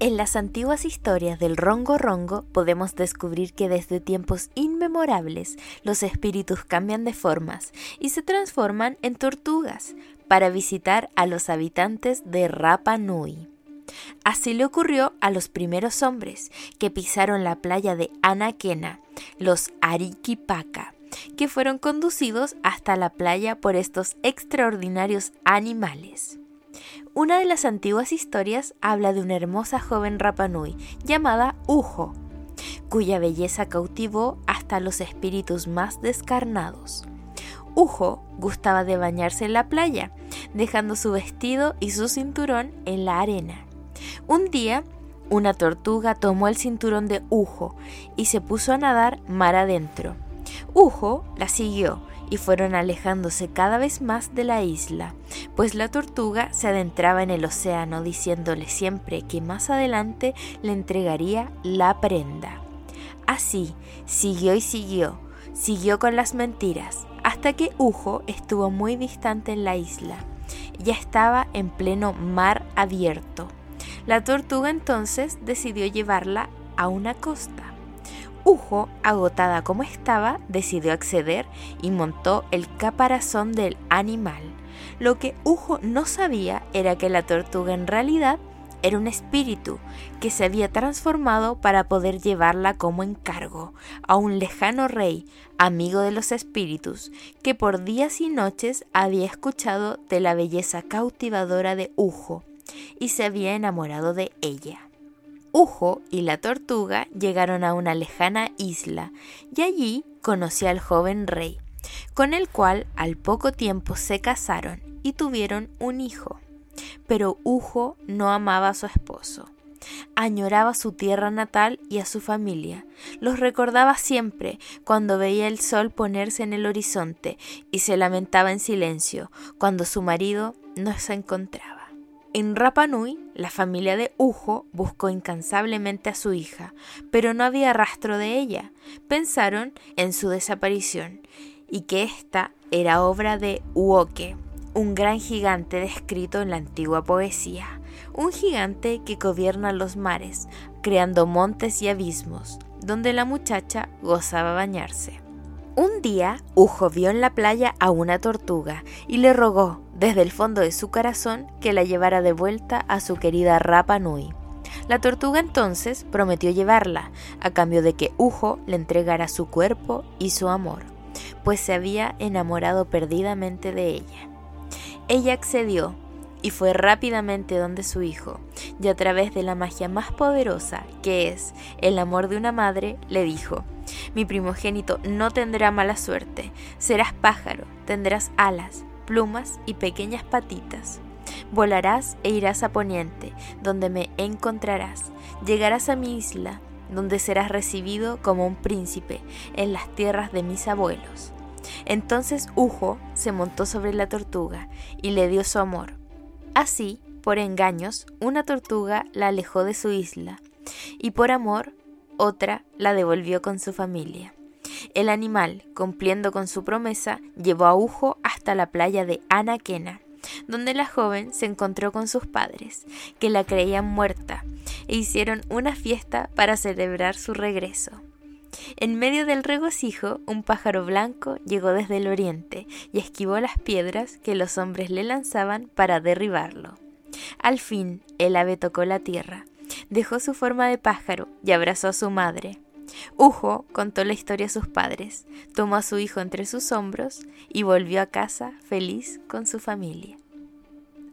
En las antiguas historias del Rongo Rongo podemos descubrir que desde tiempos inmemorables los espíritus cambian de formas y se transforman en tortugas para visitar a los habitantes de Rapa Nui. Así le ocurrió a los primeros hombres que pisaron la playa de Anaquena, los Arikipaka, que fueron conducidos hasta la playa por estos extraordinarios animales. Una de las antiguas historias habla de una hermosa joven Rapanui llamada Ujo, cuya belleza cautivó hasta los espíritus más descarnados. Ujo gustaba de bañarse en la playa, dejando su vestido y su cinturón en la arena. Un día, una tortuga tomó el cinturón de Ujo y se puso a nadar mar adentro. Ujo la siguió y fueron alejándose cada vez más de la isla, pues la tortuga se adentraba en el océano diciéndole siempre que más adelante le entregaría la prenda. Así, siguió y siguió, siguió con las mentiras, hasta que Ujo estuvo muy distante en la isla. Ya estaba en pleno mar abierto. La tortuga entonces decidió llevarla a una costa. Ujo, agotada como estaba, decidió acceder y montó el caparazón del animal. Lo que Ujo no sabía era que la tortuga en realidad era un espíritu que se había transformado para poder llevarla como encargo a un lejano rey, amigo de los espíritus, que por días y noches había escuchado de la belleza cautivadora de Ujo y se había enamorado de ella. Ujo y la tortuga llegaron a una lejana isla y allí conoció al joven rey, con el cual al poco tiempo se casaron y tuvieron un hijo. Pero Ujo no amaba a su esposo. Añoraba su tierra natal y a su familia. Los recordaba siempre cuando veía el sol ponerse en el horizonte y se lamentaba en silencio cuando su marido no se encontraba. En Rapa Nui, la familia de Ujo buscó incansablemente a su hija, pero no había rastro de ella. Pensaron en su desaparición y que ésta era obra de Uoke, un gran gigante descrito en la antigua poesía, un gigante que gobierna los mares, creando montes y abismos, donde la muchacha gozaba bañarse. Un día, Ujo vio en la playa a una tortuga y le rogó desde el fondo de su corazón que la llevara de vuelta a su querida Rapa Nui. La tortuga entonces prometió llevarla, a cambio de que Ujo le entregara su cuerpo y su amor, pues se había enamorado perdidamente de ella. Ella accedió y fue rápidamente donde su hijo, y a través de la magia más poderosa, que es el amor de una madre, le dijo, mi primogénito no tendrá mala suerte, serás pájaro, tendrás alas, plumas y pequeñas patitas. Volarás e irás a Poniente, donde me encontrarás. Llegarás a mi isla, donde serás recibido como un príncipe en las tierras de mis abuelos. Entonces Ujo se montó sobre la tortuga y le dio su amor. Así, por engaños, una tortuga la alejó de su isla, y por amor, otra la devolvió con su familia. El animal, cumpliendo con su promesa, llevó a Ujo hasta la playa de Anaquena, donde la joven se encontró con sus padres, que la creían muerta, e hicieron una fiesta para celebrar su regreso. En medio del regocijo, un pájaro blanco llegó desde el oriente y esquivó las piedras que los hombres le lanzaban para derribarlo. Al fin, el ave tocó la tierra, dejó su forma de pájaro y abrazó a su madre. Ujo contó la historia a sus padres, tomó a su hijo entre sus hombros y volvió a casa feliz con su familia.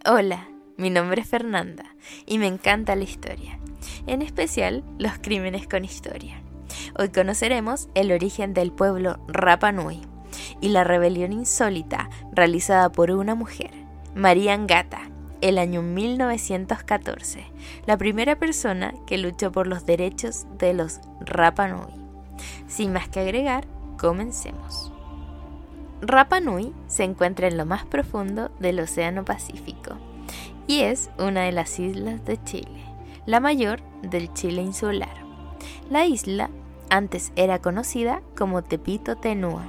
Hola, mi nombre es Fernanda y me encanta la historia, en especial los crímenes con historia. Hoy conoceremos el origen del pueblo Rapa Nui y la rebelión insólita realizada por una mujer, María Angata, el año 1914, la primera persona que luchó por los derechos de los Rapa Nui. Sin más que agregar, comencemos. Rapa Nui se encuentra en lo más profundo del Océano Pacífico y es una de las islas de Chile, la mayor del Chile insular. La isla antes era conocida como Tepito Tenua,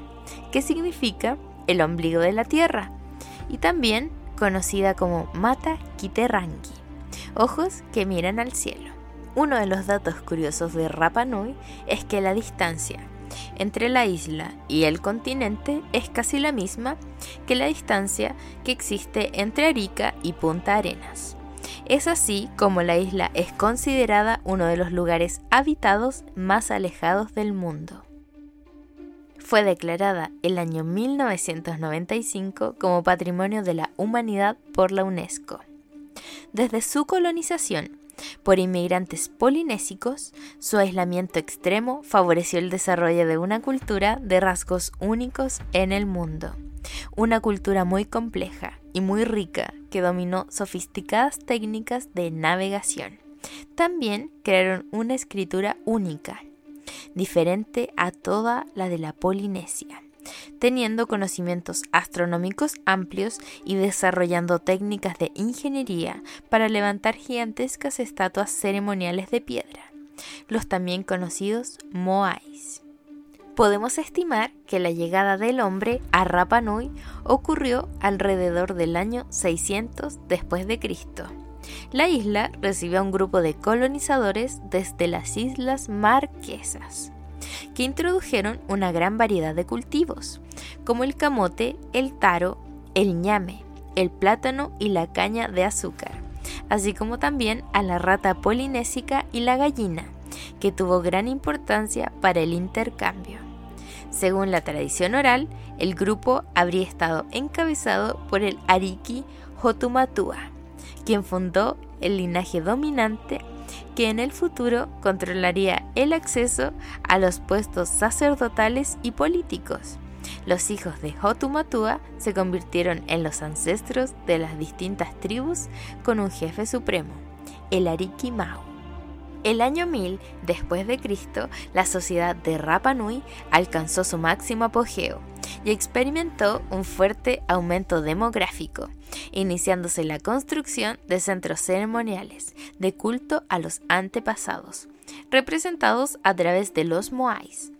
que significa el ombligo de la tierra, y también conocida como Mata Kiterrangi, ojos que miran al cielo. Uno de los datos curiosos de Rapa Nui es que la distancia entre la isla y el continente es casi la misma que la distancia que existe entre Arica y Punta Arenas. Es así como la isla es considerada uno de los lugares habitados más alejados del mundo. Fue declarada el año 1995 como Patrimonio de la Humanidad por la UNESCO. Desde su colonización por inmigrantes polinésicos, su aislamiento extremo favoreció el desarrollo de una cultura de rasgos únicos en el mundo. Una cultura muy compleja y muy rica que dominó sofisticadas técnicas de navegación. También crearon una escritura única, diferente a toda la de la Polinesia teniendo conocimientos astronómicos amplios y desarrollando técnicas de ingeniería para levantar gigantescas estatuas ceremoniales de piedra, los también conocidos Moais. Podemos estimar que la llegada del hombre a Rapa Nui ocurrió alrededor del año 600 después de Cristo. La isla recibió a un grupo de colonizadores desde las Islas Marquesas que introdujeron una gran variedad de cultivos, como el camote, el taro, el ñame, el plátano y la caña de azúcar, así como también a la rata polinésica y la gallina, que tuvo gran importancia para el intercambio. Según la tradición oral, el grupo habría estado encabezado por el Ariki Hotumatua, quien fundó el linaje dominante que en el futuro controlaría el acceso a los puestos sacerdotales y políticos. Los hijos de Hotumatua se convirtieron en los ancestros de las distintas tribus con un jefe supremo, el Ariki Mau. El año 1000 después de Cristo, la sociedad de Rapa Nui alcanzó su máximo apogeo y experimentó un fuerte aumento demográfico, iniciándose la construcción de centros ceremoniales de culto a los antepasados, representados a través de los moais.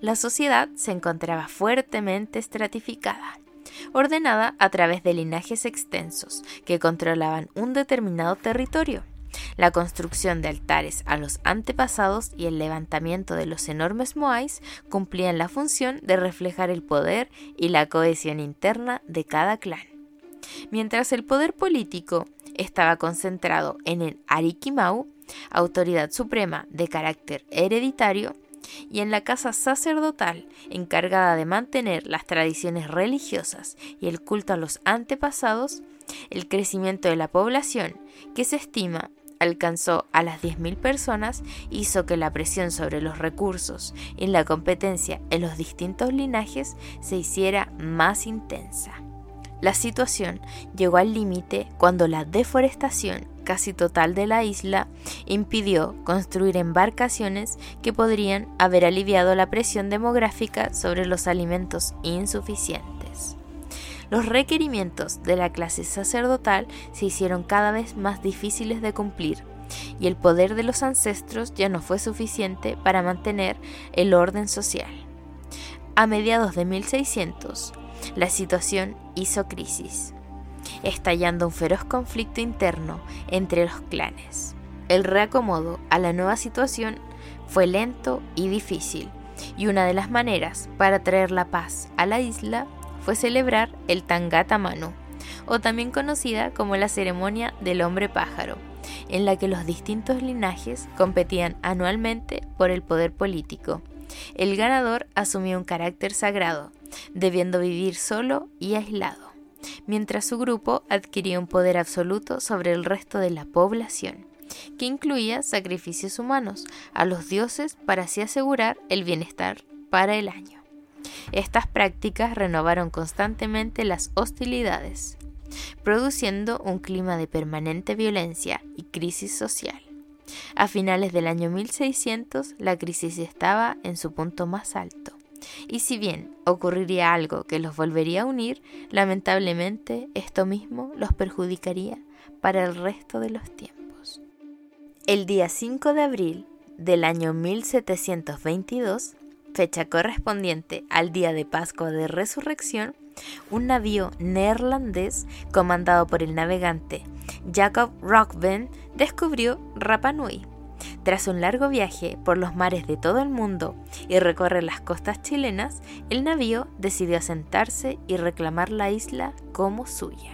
La sociedad se encontraba fuertemente estratificada, ordenada a través de linajes extensos que controlaban un determinado territorio la construcción de altares a los antepasados y el levantamiento de los enormes moais cumplían la función de reflejar el poder y la cohesión interna de cada clan. Mientras el poder político estaba concentrado en el Arikimau, autoridad suprema de carácter hereditario, y en la casa sacerdotal encargada de mantener las tradiciones religiosas y el culto a los antepasados, el crecimiento de la población, que se estima alcanzó a las 10.000 personas hizo que la presión sobre los recursos y la competencia en los distintos linajes se hiciera más intensa. La situación llegó al límite cuando la deforestación casi total de la isla impidió construir embarcaciones que podrían haber aliviado la presión demográfica sobre los alimentos insuficientes. Los requerimientos de la clase sacerdotal se hicieron cada vez más difíciles de cumplir, y el poder de los ancestros ya no fue suficiente para mantener el orden social. A mediados de 1600, la situación hizo crisis, estallando un feroz conflicto interno entre los clanes. El reacomodo a la nueva situación fue lento y difícil, y una de las maneras para traer la paz a la isla fue celebrar el Tangata Manu, o también conocida como la ceremonia del hombre pájaro, en la que los distintos linajes competían anualmente por el poder político. El ganador asumía un carácter sagrado, debiendo vivir solo y aislado, mientras su grupo adquiría un poder absoluto sobre el resto de la población, que incluía sacrificios humanos a los dioses para así asegurar el bienestar para el año. Estas prácticas renovaron constantemente las hostilidades, produciendo un clima de permanente violencia y crisis social. A finales del año 1600 la crisis estaba en su punto más alto, y si bien ocurriría algo que los volvería a unir, lamentablemente esto mismo los perjudicaría para el resto de los tiempos. El día 5 de abril del año 1722, fecha correspondiente al día de Pascua de Resurrección, un navío neerlandés comandado por el navegante Jacob Rockben descubrió Rapa Nui. Tras un largo viaje por los mares de todo el mundo y recorrer las costas chilenas, el navío decidió asentarse y reclamar la isla como suya.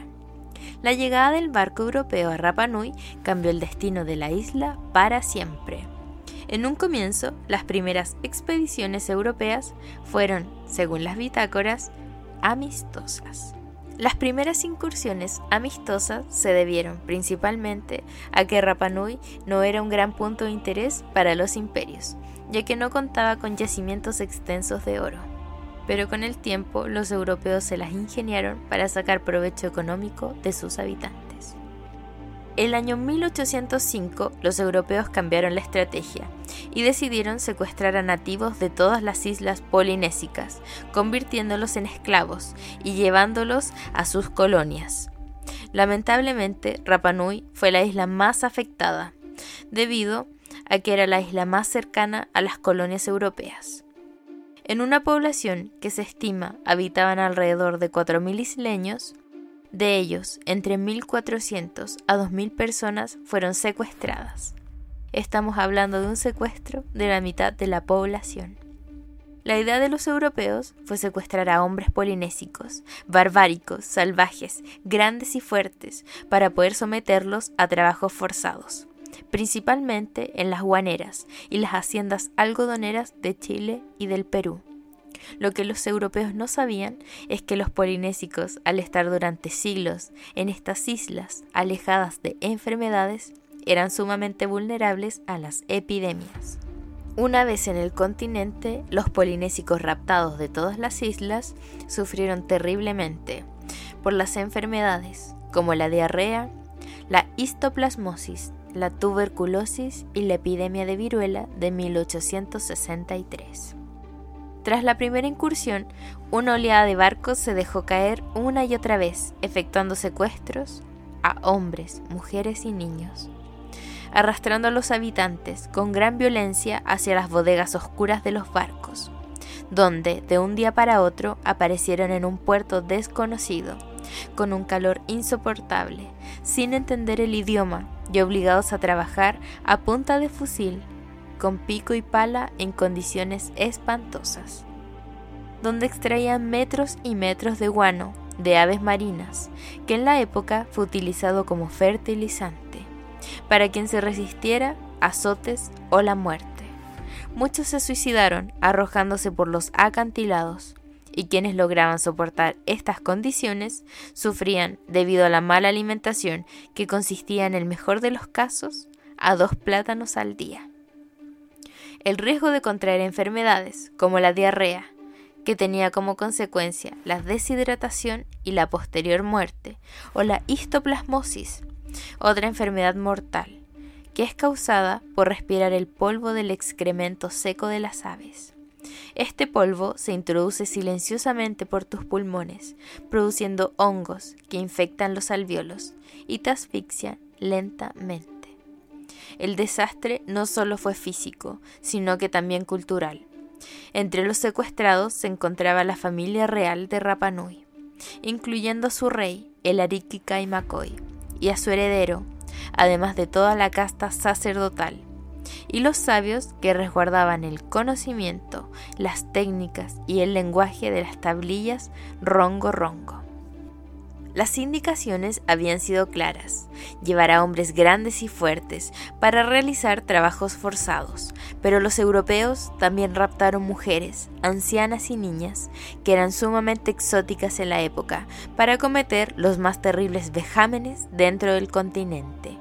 La llegada del barco europeo a Rapa Nui cambió el destino de la isla para siempre. En un comienzo, las primeras expediciones europeas fueron, según las bitácoras, amistosas. Las primeras incursiones amistosas se debieron principalmente a que Rapa Nui no era un gran punto de interés para los imperios, ya que no contaba con yacimientos extensos de oro pero con el tiempo los europeos se las ingeniaron para sacar provecho económico de sus habitantes. El año 1805 los europeos cambiaron la estrategia y decidieron secuestrar a nativos de todas las islas polinésicas, convirtiéndolos en esclavos y llevándolos a sus colonias. Lamentablemente, Rapa Nui fue la isla más afectada, debido a que era la isla más cercana a las colonias europeas. En una población que se estima habitaban alrededor de 4.000 isleños, de ellos entre 1.400 a 2.000 personas fueron secuestradas. Estamos hablando de un secuestro de la mitad de la población. La idea de los europeos fue secuestrar a hombres polinésicos, barbáricos, salvajes, grandes y fuertes, para poder someterlos a trabajos forzados principalmente en las guaneras y las haciendas algodoneras de Chile y del Perú. Lo que los europeos no sabían es que los polinésicos, al estar durante siglos en estas islas alejadas de enfermedades, eran sumamente vulnerables a las epidemias. Una vez en el continente, los polinésicos raptados de todas las islas sufrieron terriblemente por las enfermedades como la diarrea, la histoplasmosis, la tuberculosis y la epidemia de viruela de 1863. Tras la primera incursión, una oleada de barcos se dejó caer una y otra vez, efectuando secuestros a hombres, mujeres y niños, arrastrando a los habitantes con gran violencia hacia las bodegas oscuras de los barcos, donde de un día para otro aparecieron en un puerto desconocido, con un calor insoportable, sin entender el idioma y obligados a trabajar a punta de fusil, con pico y pala en condiciones espantosas, donde extraían metros y metros de guano de aves marinas, que en la época fue utilizado como fertilizante, para quien se resistiera azotes o la muerte. Muchos se suicidaron arrojándose por los acantilados, y quienes lograban soportar estas condiciones sufrían, debido a la mala alimentación que consistía en el mejor de los casos, a dos plátanos al día. El riesgo de contraer enfermedades, como la diarrea, que tenía como consecuencia la deshidratación y la posterior muerte, o la histoplasmosis, otra enfermedad mortal, que es causada por respirar el polvo del excremento seco de las aves. Este polvo se introduce silenciosamente por tus pulmones, produciendo hongos que infectan los alveolos y te asfixian lentamente. El desastre no solo fue físico, sino que también cultural. Entre los secuestrados se encontraba la familia real de Rapa Nui, incluyendo a su rey, el Ariki Kaimakoi, y a su heredero, además de toda la casta sacerdotal, y los sabios que resguardaban el conocimiento, las técnicas y el lenguaje de las tablillas rongo rongo. Las indicaciones habían sido claras, llevar a hombres grandes y fuertes para realizar trabajos forzados, pero los europeos también raptaron mujeres, ancianas y niñas, que eran sumamente exóticas en la época, para cometer los más terribles vejámenes dentro del continente.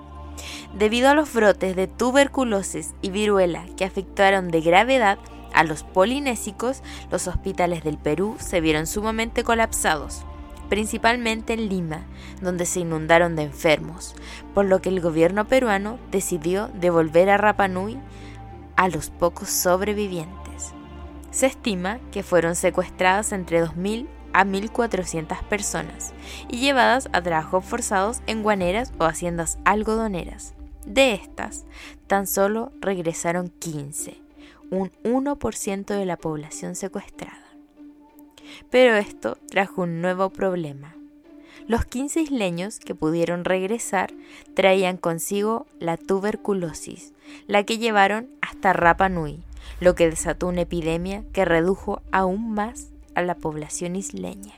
Debido a los brotes de tuberculosis y viruela que afectaron de gravedad a los polinésicos, los hospitales del Perú se vieron sumamente colapsados, principalmente en Lima, donde se inundaron de enfermos, por lo que el gobierno peruano decidió devolver a Rapa Nui a los pocos sobrevivientes. Se estima que fueron secuestradas entre 2.000 a 1.400 personas y llevadas a trabajos forzados en guaneras o haciendas algodoneras. De estas, tan solo regresaron 15, un 1% de la población secuestrada. Pero esto trajo un nuevo problema. Los 15 isleños que pudieron regresar traían consigo la tuberculosis, la que llevaron hasta Rapa Nui, lo que desató una epidemia que redujo aún más a la población isleña.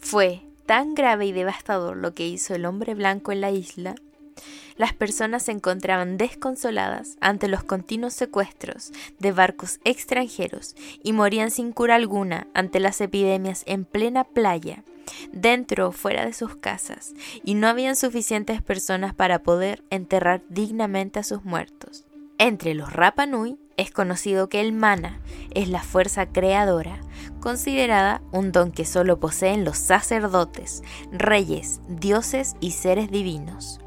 Fue tan grave y devastador lo que hizo el hombre blanco en la isla las personas se encontraban desconsoladas ante los continuos secuestros de barcos extranjeros y morían sin cura alguna ante las epidemias en plena playa, dentro o fuera de sus casas, y no habían suficientes personas para poder enterrar dignamente a sus muertos. Entre los Rapa Nui es conocido que el mana es la fuerza creadora, considerada un don que solo poseen los sacerdotes, reyes, dioses y seres divinos.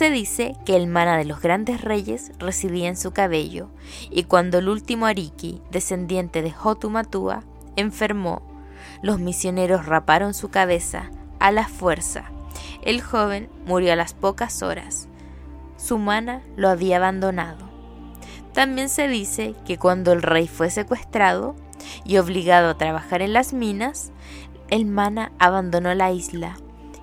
Se dice que el mana de los grandes reyes residía en su cabello, y cuando el último Ariki, descendiente de Hotumatua, enfermó, los misioneros raparon su cabeza a la fuerza. El joven murió a las pocas horas. Su mana lo había abandonado. También se dice que cuando el rey fue secuestrado y obligado a trabajar en las minas, el mana abandonó la isla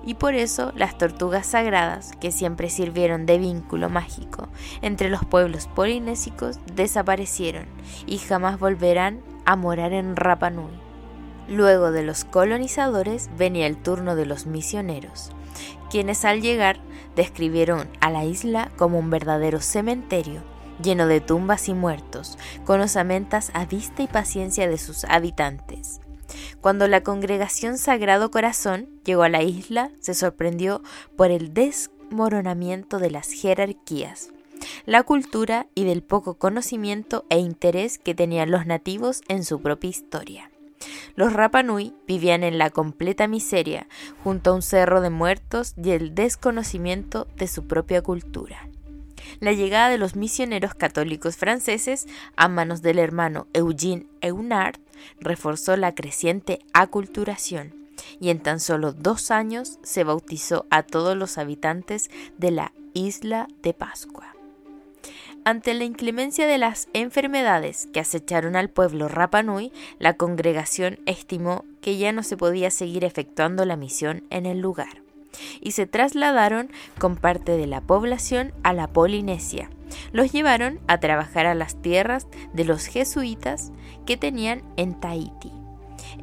y por eso las tortugas sagradas, que siempre sirvieron de vínculo mágico entre los pueblos polinésicos, desaparecieron y jamás volverán a morar en Rapa Nui. Luego de los colonizadores venía el turno de los misioneros, quienes al llegar describieron a la isla como un verdadero cementerio lleno de tumbas y muertos, con osamentas a vista y paciencia de sus habitantes. Cuando la congregación Sagrado Corazón llegó a la isla, se sorprendió por el desmoronamiento de las jerarquías, la cultura y del poco conocimiento e interés que tenían los nativos en su propia historia. Los Rapanui vivían en la completa miseria, junto a un cerro de muertos y el desconocimiento de su propia cultura la llegada de los misioneros católicos franceses a manos del hermano Eugene Eunard reforzó la creciente aculturación y en tan solo dos años se bautizó a todos los habitantes de la isla de Pascua. Ante la inclemencia de las enfermedades que acecharon al pueblo Rapanui, la congregación estimó que ya no se podía seguir efectuando la misión en el lugar y se trasladaron con parte de la población a la Polinesia. Los llevaron a trabajar a las tierras de los jesuitas que tenían en Tahiti.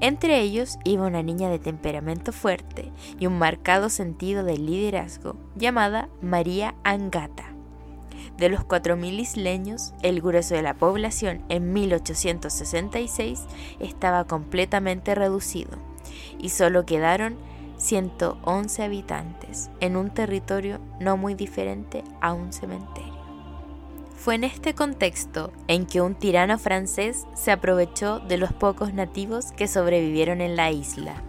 Entre ellos iba una niña de temperamento fuerte y un marcado sentido de liderazgo llamada María Angata. De los 4.000 isleños, el grueso de la población en 1866 estaba completamente reducido y solo quedaron 111 habitantes, en un territorio no muy diferente a un cementerio. Fue en este contexto en que un tirano francés se aprovechó de los pocos nativos que sobrevivieron en la isla.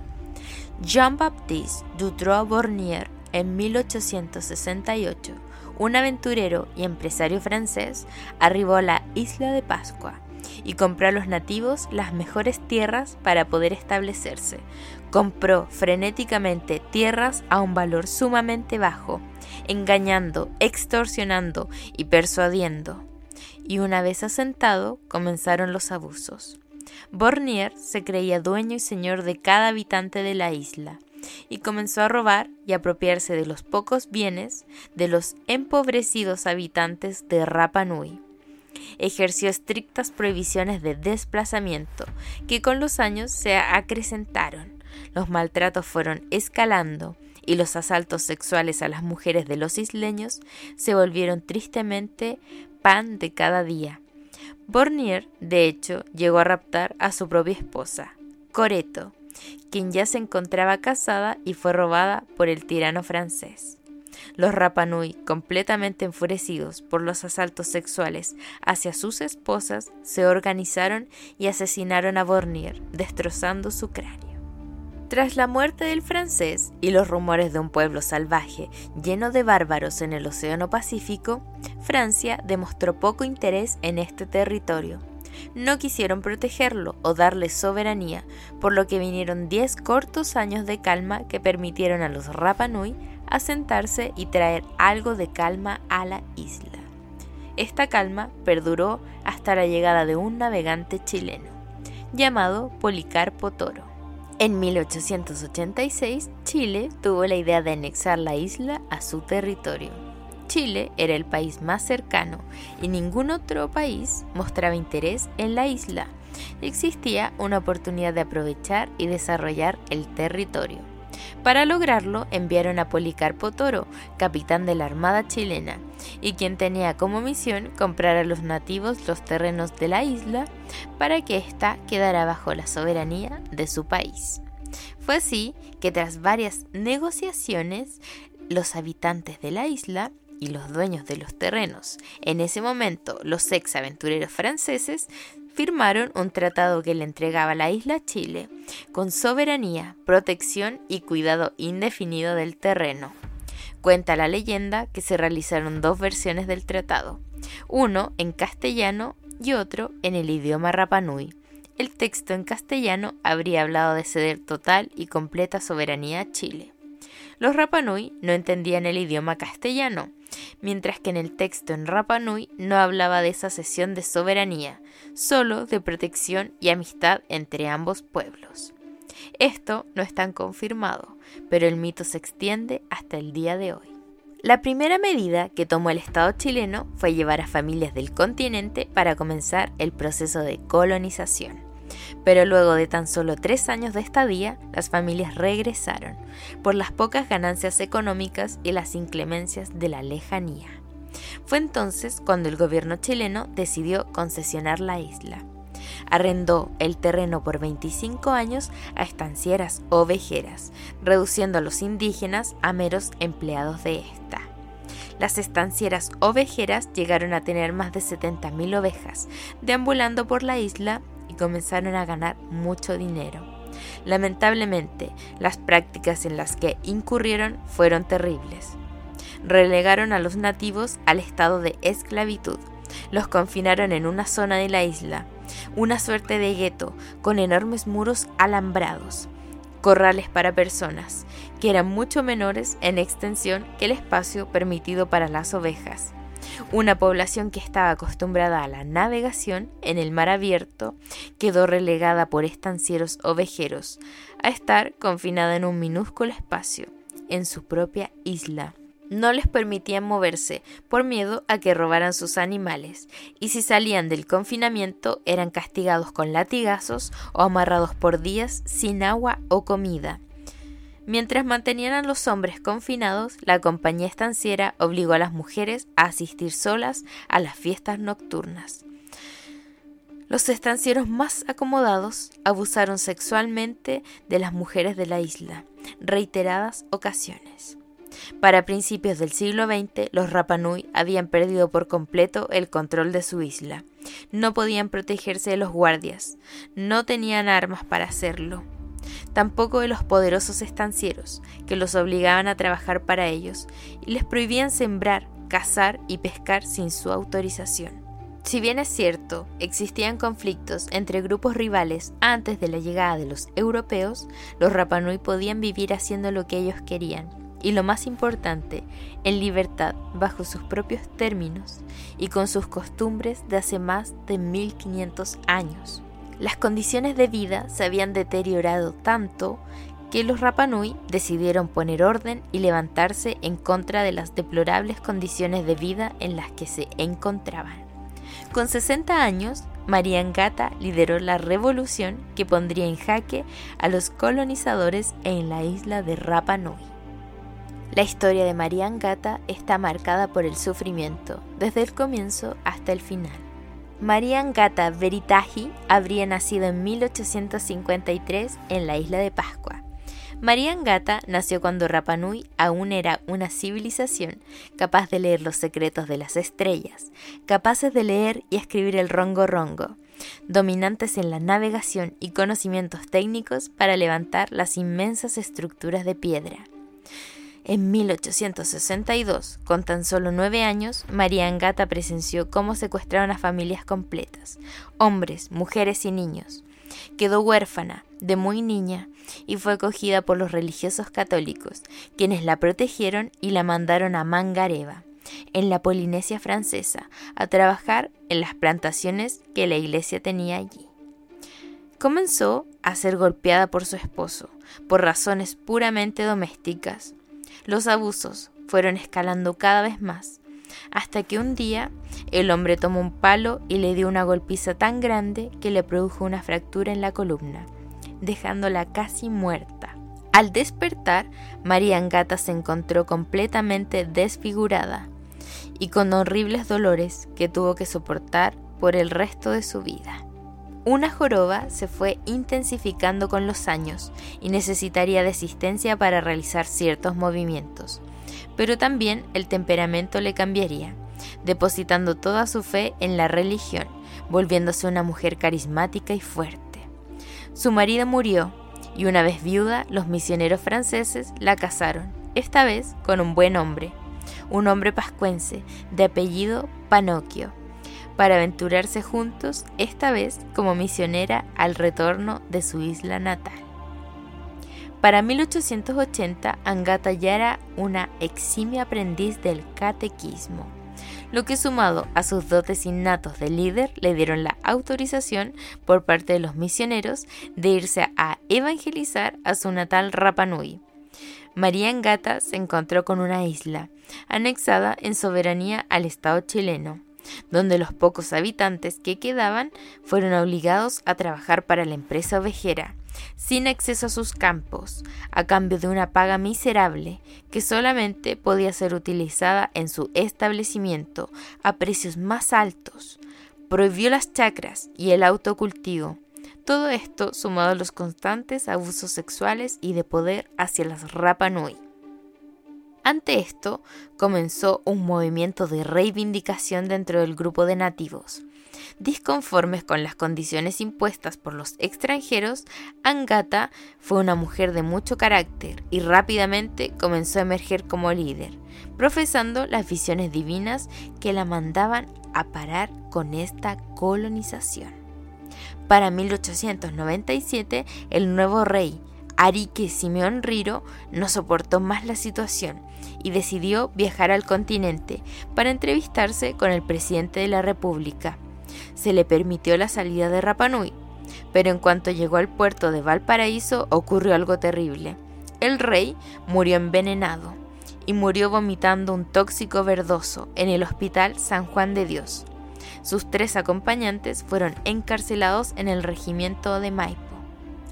Jean-Baptiste Dutroux-Bornier, en 1868, un aventurero y empresario francés, arribó a la isla de Pascua y compró a los nativos las mejores tierras para poder establecerse. Compró frenéticamente tierras a un valor sumamente bajo, engañando, extorsionando y persuadiendo. Y una vez asentado, comenzaron los abusos. Bornier se creía dueño y señor de cada habitante de la isla, y comenzó a robar y apropiarse de los pocos bienes de los empobrecidos habitantes de Rapa Nui ejerció estrictas prohibiciones de desplazamiento, que con los años se acrecentaron. Los maltratos fueron escalando y los asaltos sexuales a las mujeres de los isleños se volvieron tristemente pan de cada día. Bornier, de hecho, llegó a raptar a su propia esposa, Coreto, quien ya se encontraba casada y fue robada por el tirano francés. Los Rapanui, completamente enfurecidos por los asaltos sexuales hacia sus esposas, se organizaron y asesinaron a Bornier, destrozando su cráneo. Tras la muerte del francés y los rumores de un pueblo salvaje lleno de bárbaros en el Océano Pacífico, Francia demostró poco interés en este territorio. No quisieron protegerlo o darle soberanía, por lo que vinieron diez cortos años de calma que permitieron a los Rapanui asentarse y traer algo de calma a la isla. Esta calma perduró hasta la llegada de un navegante chileno, llamado Policarpo Toro, En 1886, Chile tuvo la idea de anexar la isla a su territorio. Chile era el país más cercano y ningún otro país mostraba interés en la isla. Existía una oportunidad de aprovechar y desarrollar el territorio. Para lograrlo enviaron a Policarpo Toro, capitán de la Armada chilena, y quien tenía como misión comprar a los nativos los terrenos de la isla para que ésta quedara bajo la soberanía de su país. Fue así que tras varias negociaciones, los habitantes de la isla y los dueños de los terrenos, en ese momento los ex aventureros franceses, firmaron un tratado que le entregaba la isla Chile con soberanía, protección y cuidado indefinido del terreno. Cuenta la leyenda que se realizaron dos versiones del tratado, uno en castellano y otro en el idioma Rapanui. El texto en castellano habría hablado de ceder total y completa soberanía a Chile. Los Rapanui no entendían el idioma castellano, mientras que en el texto en Rapanui no hablaba de esa cesión de soberanía, solo de protección y amistad entre ambos pueblos. Esto no es tan confirmado, pero el mito se extiende hasta el día de hoy. La primera medida que tomó el Estado chileno fue llevar a familias del continente para comenzar el proceso de colonización. Pero luego de tan solo tres años de estadía, las familias regresaron, por las pocas ganancias económicas y las inclemencias de la lejanía. Fue entonces cuando el gobierno chileno decidió concesionar la isla. Arrendó el terreno por 25 años a estancieras ovejeras, reduciendo a los indígenas a meros empleados de esta. Las estancieras ovejeras llegaron a tener más de 70.000 ovejas, deambulando por la isla y comenzaron a ganar mucho dinero. Lamentablemente, las prácticas en las que incurrieron fueron terribles. Relegaron a los nativos al estado de esclavitud. Los confinaron en una zona de la isla, una suerte de gueto con enormes muros alambrados, corrales para personas, que eran mucho menores en extensión que el espacio permitido para las ovejas. Una población que estaba acostumbrada a la navegación en el mar abierto quedó relegada por estancieros ovejeros a estar confinada en un minúsculo espacio, en su propia isla. No les permitían moverse por miedo a que robaran sus animales, y si salían del confinamiento eran castigados con latigazos o amarrados por días sin agua o comida. Mientras mantenían a los hombres confinados, la compañía estanciera obligó a las mujeres a asistir solas a las fiestas nocturnas. Los estancieros más acomodados abusaron sexualmente de las mujeres de la isla, reiteradas ocasiones. Para principios del siglo XX, los Rapanui habían perdido por completo el control de su isla. No podían protegerse de los guardias, no tenían armas para hacerlo tampoco de los poderosos estancieros, que los obligaban a trabajar para ellos y les prohibían sembrar, cazar y pescar sin su autorización. Si bien es cierto, existían conflictos entre grupos rivales antes de la llegada de los europeos, los Rapanui podían vivir haciendo lo que ellos querían, y lo más importante, en libertad bajo sus propios términos y con sus costumbres de hace más de 1500 años. Las condiciones de vida se habían deteriorado tanto que los Rapanui decidieron poner orden y levantarse en contra de las deplorables condiciones de vida en las que se encontraban. Con 60 años, Mariangata lideró la revolución que pondría en jaque a los colonizadores en la isla de Rapanui. La historia de Mariangata está marcada por el sufrimiento, desde el comienzo hasta el final. Mariangata Veritaji habría nacido en 1853 en la isla de Pascua. Mariangata nació cuando Rapanui aún era una civilización capaz de leer los secretos de las estrellas, capaces de leer y escribir el rongo rongo, dominantes en la navegación y conocimientos técnicos para levantar las inmensas estructuras de piedra. En 1862, con tan solo nueve años, María Angata presenció cómo secuestraron a familias completas, hombres, mujeres y niños. Quedó huérfana de muy niña y fue acogida por los religiosos católicos, quienes la protegieron y la mandaron a Mangareva, en la Polinesia francesa, a trabajar en las plantaciones que la iglesia tenía allí. comenzó a ser golpeada por su esposo, por razones puramente domésticas. Los abusos fueron escalando cada vez más, hasta que un día el hombre tomó un palo y le dio una golpiza tan grande que le produjo una fractura en la columna, dejándola casi muerta. Al despertar, María Angata se encontró completamente desfigurada y con horribles dolores que tuvo que soportar por el resto de su vida. Una joroba se fue intensificando con los años y necesitaría de asistencia para realizar ciertos movimientos, pero también el temperamento le cambiaría, depositando toda su fe en la religión, volviéndose una mujer carismática y fuerte. Su marido murió y una vez viuda los misioneros franceses la casaron, esta vez con un buen hombre, un hombre pascuense de apellido Panocchio para aventurarse juntos, esta vez como misionera al retorno de su isla natal. Para 1880, Angata ya era una eximia aprendiz del catequismo, lo que sumado a sus dotes innatos de líder le dieron la autorización por parte de los misioneros de irse a evangelizar a su natal Rapa Nui. María Angata se encontró con una isla, anexada en soberanía al Estado chileno, donde los pocos habitantes que quedaban fueron obligados a trabajar para la empresa ovejera, sin acceso a sus campos, a cambio de una paga miserable que solamente podía ser utilizada en su establecimiento a precios más altos. Prohibió las chacras y el autocultivo. Todo esto sumado a los constantes abusos sexuales y de poder hacia las Rapa Nui. Ante esto, comenzó un movimiento de reivindicación dentro del grupo de nativos. Disconformes con las condiciones impuestas por los extranjeros, Angata fue una mujer de mucho carácter y rápidamente comenzó a emerger como líder, profesando las visiones divinas que la mandaban a parar con esta colonización. Para 1897, el nuevo rey, Arique Simeón Riro, no soportó más la situación y decidió viajar al continente para entrevistarse con el presidente de la República. Se le permitió la salida de Rapanui, pero en cuanto llegó al puerto de Valparaíso ocurrió algo terrible. El rey murió envenenado y murió vomitando un tóxico verdoso en el Hospital San Juan de Dios. Sus tres acompañantes fueron encarcelados en el regimiento de Maipo.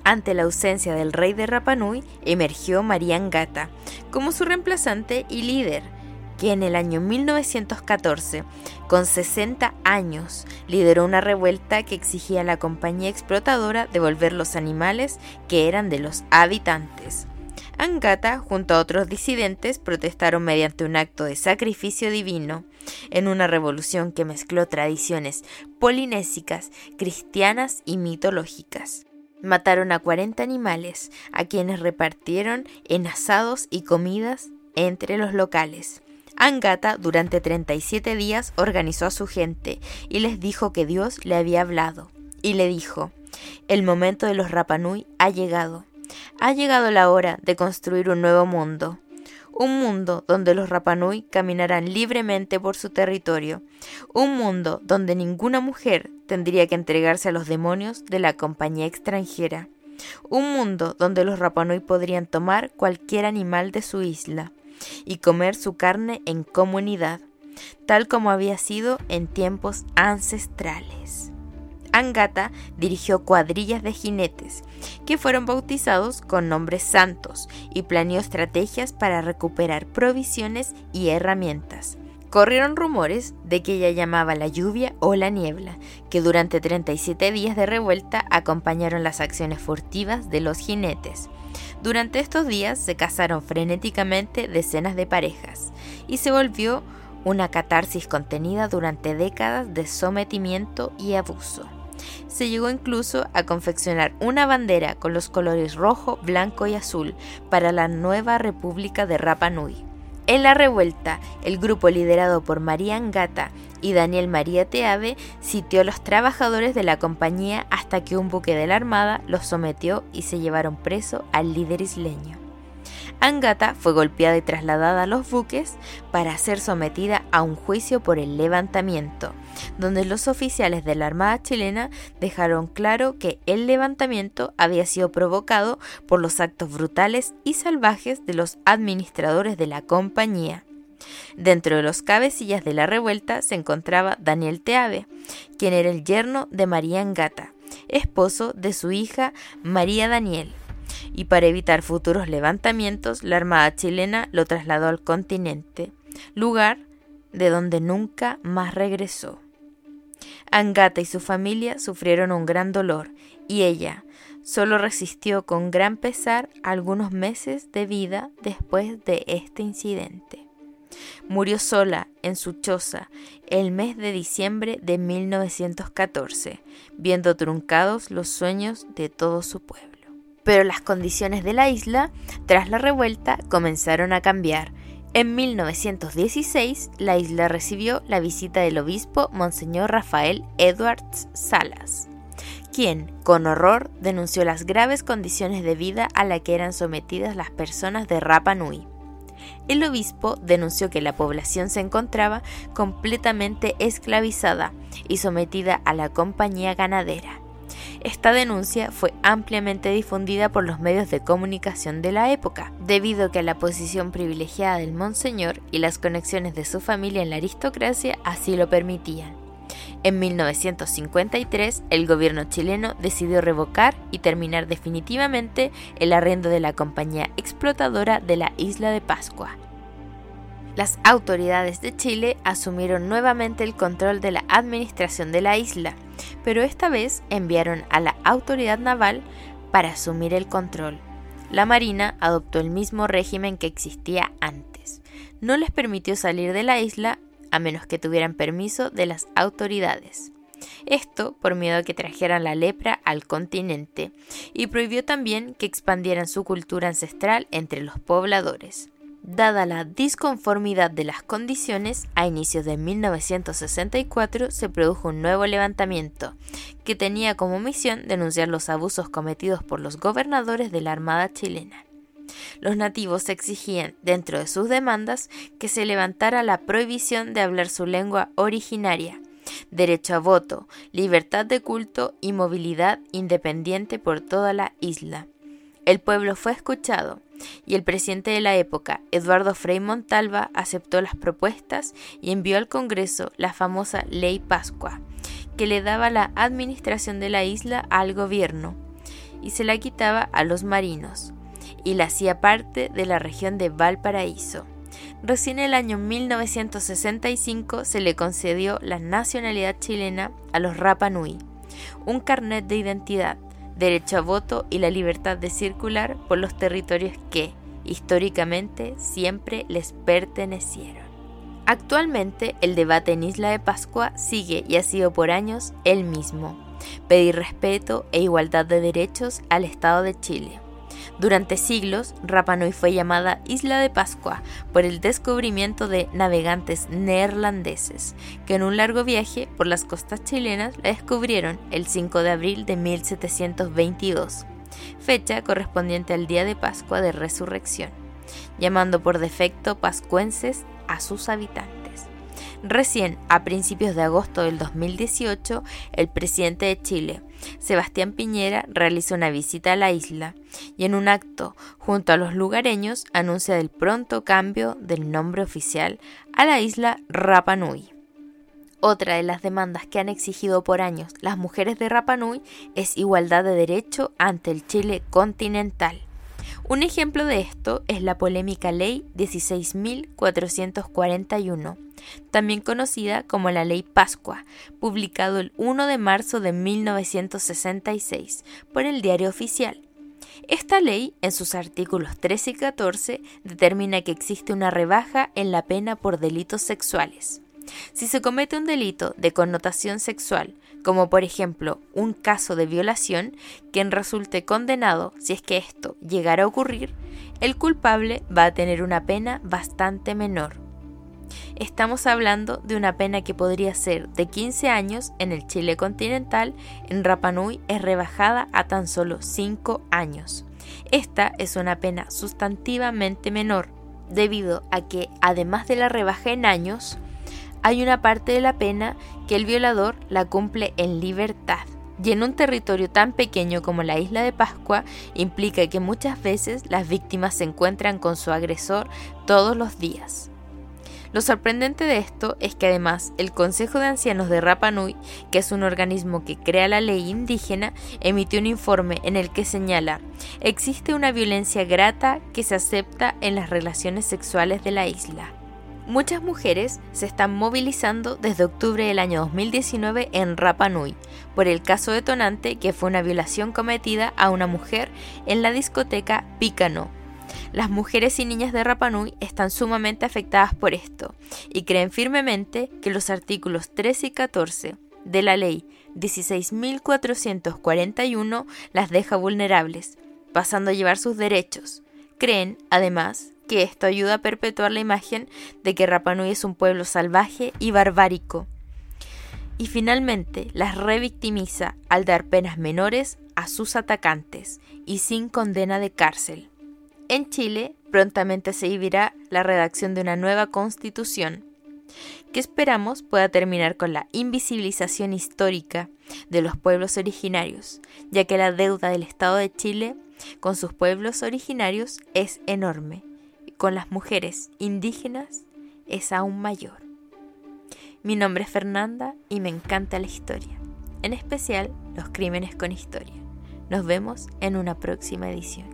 Ante la ausencia del rey de Rapanui, emergió María Angata como su reemplazante y líder, que en el año 1914, con 60 años, lideró una revuelta que exigía a la compañía explotadora devolver los animales que eran de los habitantes. Angata, junto a otros disidentes, protestaron mediante un acto de sacrificio divino, en una revolución que mezcló tradiciones polinésicas, cristianas y mitológicas. Mataron a 40 animales, a quienes repartieron en asados y comidas entre los locales. Angata durante 37 días organizó a su gente y les dijo que Dios le había hablado. Y le dijo, el momento de los Rapanui ha llegado. Ha llegado la hora de construir un nuevo mundo un mundo donde los Rapanui caminarán libremente por su territorio, un mundo donde ninguna mujer tendría que entregarse a los demonios de la compañía extranjera, un mundo donde los Rapanui podrían tomar cualquier animal de su isla y comer su carne en comunidad, tal como había sido en tiempos ancestrales. Angata dirigió cuadrillas de jinetes, que fueron bautizados con nombres santos, y planeó estrategias para recuperar provisiones y herramientas. Corrieron rumores de que ella llamaba la lluvia o la niebla, que durante 37 días de revuelta acompañaron las acciones furtivas de los jinetes. Durante estos días se casaron frenéticamente decenas de parejas y se volvió una catarsis contenida durante décadas de sometimiento y abuso se llegó incluso a confeccionar una bandera con los colores rojo, blanco y azul para la nueva República de Rapa Nui. En la revuelta, el grupo liderado por María Angata y Daniel María Teave sitió a los trabajadores de la compañía hasta que un buque de la Armada los sometió y se llevaron preso al líder isleño. Angata fue golpeada y trasladada a los buques para ser sometida a un juicio por el levantamiento, donde los oficiales de la Armada chilena dejaron claro que el levantamiento había sido provocado por los actos brutales y salvajes de los administradores de la compañía. Dentro de los cabecillas de la revuelta se encontraba Daniel Teave, quien era el yerno de María Angata, esposo de su hija María Daniel. Y para evitar futuros levantamientos, la Armada chilena lo trasladó al continente, lugar de donde nunca más regresó. Angata y su familia sufrieron un gran dolor y ella solo resistió con gran pesar algunos meses de vida después de este incidente. Murió sola en su choza el mes de diciembre de 1914, viendo truncados los sueños de todo su pueblo. Pero las condiciones de la isla, tras la revuelta, comenzaron a cambiar. En 1916, la isla recibió la visita del obispo Monseñor Rafael Edwards Salas, quien, con horror, denunció las graves condiciones de vida a las que eran sometidas las personas de Rapa Nui el obispo denunció que la población se encontraba completamente esclavizada y sometida a la compañía ganadera. Esta denuncia fue ampliamente difundida por los medios de comunicación de la época, debido a que la posición privilegiada del monseñor y las conexiones de su familia en la aristocracia así lo permitían. En 1953, el gobierno chileno decidió revocar y terminar definitivamente el arrendo de la compañía explotadora de la isla de Pascua. Las autoridades de Chile asumieron nuevamente el control de la administración de la isla, pero esta vez enviaron a la autoridad naval para asumir el control. La Marina adoptó el mismo régimen que existía antes. No les permitió salir de la isla a menos que tuvieran permiso de las autoridades. Esto por miedo a que trajeran la lepra al continente, y prohibió también que expandieran su cultura ancestral entre los pobladores. Dada la disconformidad de las condiciones, a inicios de 1964 se produjo un nuevo levantamiento, que tenía como misión denunciar los abusos cometidos por los gobernadores de la Armada chilena. Los nativos exigían, dentro de sus demandas, que se levantara la prohibición de hablar su lengua originaria, derecho a voto, libertad de culto y movilidad independiente por toda la isla. El pueblo fue escuchado y el presidente de la época, Eduardo Frei Montalva, aceptó las propuestas y envió al Congreso la famosa Ley Pascua, que le daba la administración de la isla al gobierno y se la quitaba a los marinos y la hacía parte de la región de Valparaíso. Recién en el año 1965 se le concedió la nacionalidad chilena a los Rapa Nui, un carnet de identidad, derecho a voto y la libertad de circular por los territorios que, históricamente, siempre les pertenecieron. Actualmente el debate en Isla de Pascua sigue y ha sido por años el mismo, pedir respeto e igualdad de derechos al Estado de Chile. Durante siglos, Rapa Nui fue llamada Isla de Pascua por el descubrimiento de navegantes neerlandeses, que en un largo viaje por las costas chilenas la descubrieron el 5 de abril de 1722, fecha correspondiente al día de Pascua de Resurrección, llamando por defecto pascuenses a sus habitantes. Recién, a principios de agosto del 2018, el presidente de Chile, Sebastián Piñera, realizó una visita a la isla y en un acto junto a los lugareños anuncia el pronto cambio del nombre oficial a la isla Rapa Nui. Otra de las demandas que han exigido por años las mujeres de Rapa Nui es igualdad de derecho ante el Chile continental. Un ejemplo de esto es la polémica Ley 16.441, también conocida como la Ley Pascua, publicado el 1 de marzo de 1966 por el Diario Oficial. Esta ley, en sus artículos 13 y 14, determina que existe una rebaja en la pena por delitos sexuales. Si se comete un delito de connotación sexual, como por ejemplo un caso de violación, quien resulte condenado, si es que esto llegara a ocurrir, el culpable va a tener una pena bastante menor. Estamos hablando de una pena que podría ser de 15 años en el Chile continental, en Rapanui es rebajada a tan solo 5 años. Esta es una pena sustantivamente menor, debido a que, además de la rebaja en años, hay una parte de la pena que el violador la cumple en libertad. Y en un territorio tan pequeño como la isla de Pascua implica que muchas veces las víctimas se encuentran con su agresor todos los días. Lo sorprendente de esto es que además el Consejo de Ancianos de Rapa Nui, que es un organismo que crea la ley indígena, emitió un informe en el que señala existe una violencia grata que se acepta en las relaciones sexuales de la isla. Muchas mujeres se están movilizando desde octubre del año 2019 en Rapa Nui por el caso detonante que fue una violación cometida a una mujer en la discoteca Picano, las mujeres y niñas de Rapanui están sumamente afectadas por esto y creen firmemente que los artículos 13 y 14 de la ley 16.441 las deja vulnerables, pasando a llevar sus derechos. Creen, además, que esto ayuda a perpetuar la imagen de que Rapanui es un pueblo salvaje y barbárico. Y finalmente las revictimiza al dar penas menores a sus atacantes y sin condena de cárcel. En Chile prontamente se vivirá la redacción de una nueva constitución que esperamos pueda terminar con la invisibilización histórica de los pueblos originarios, ya que la deuda del Estado de Chile con sus pueblos originarios es enorme y con las mujeres indígenas es aún mayor. Mi nombre es Fernanda y me encanta la historia, en especial los crímenes con historia. Nos vemos en una próxima edición.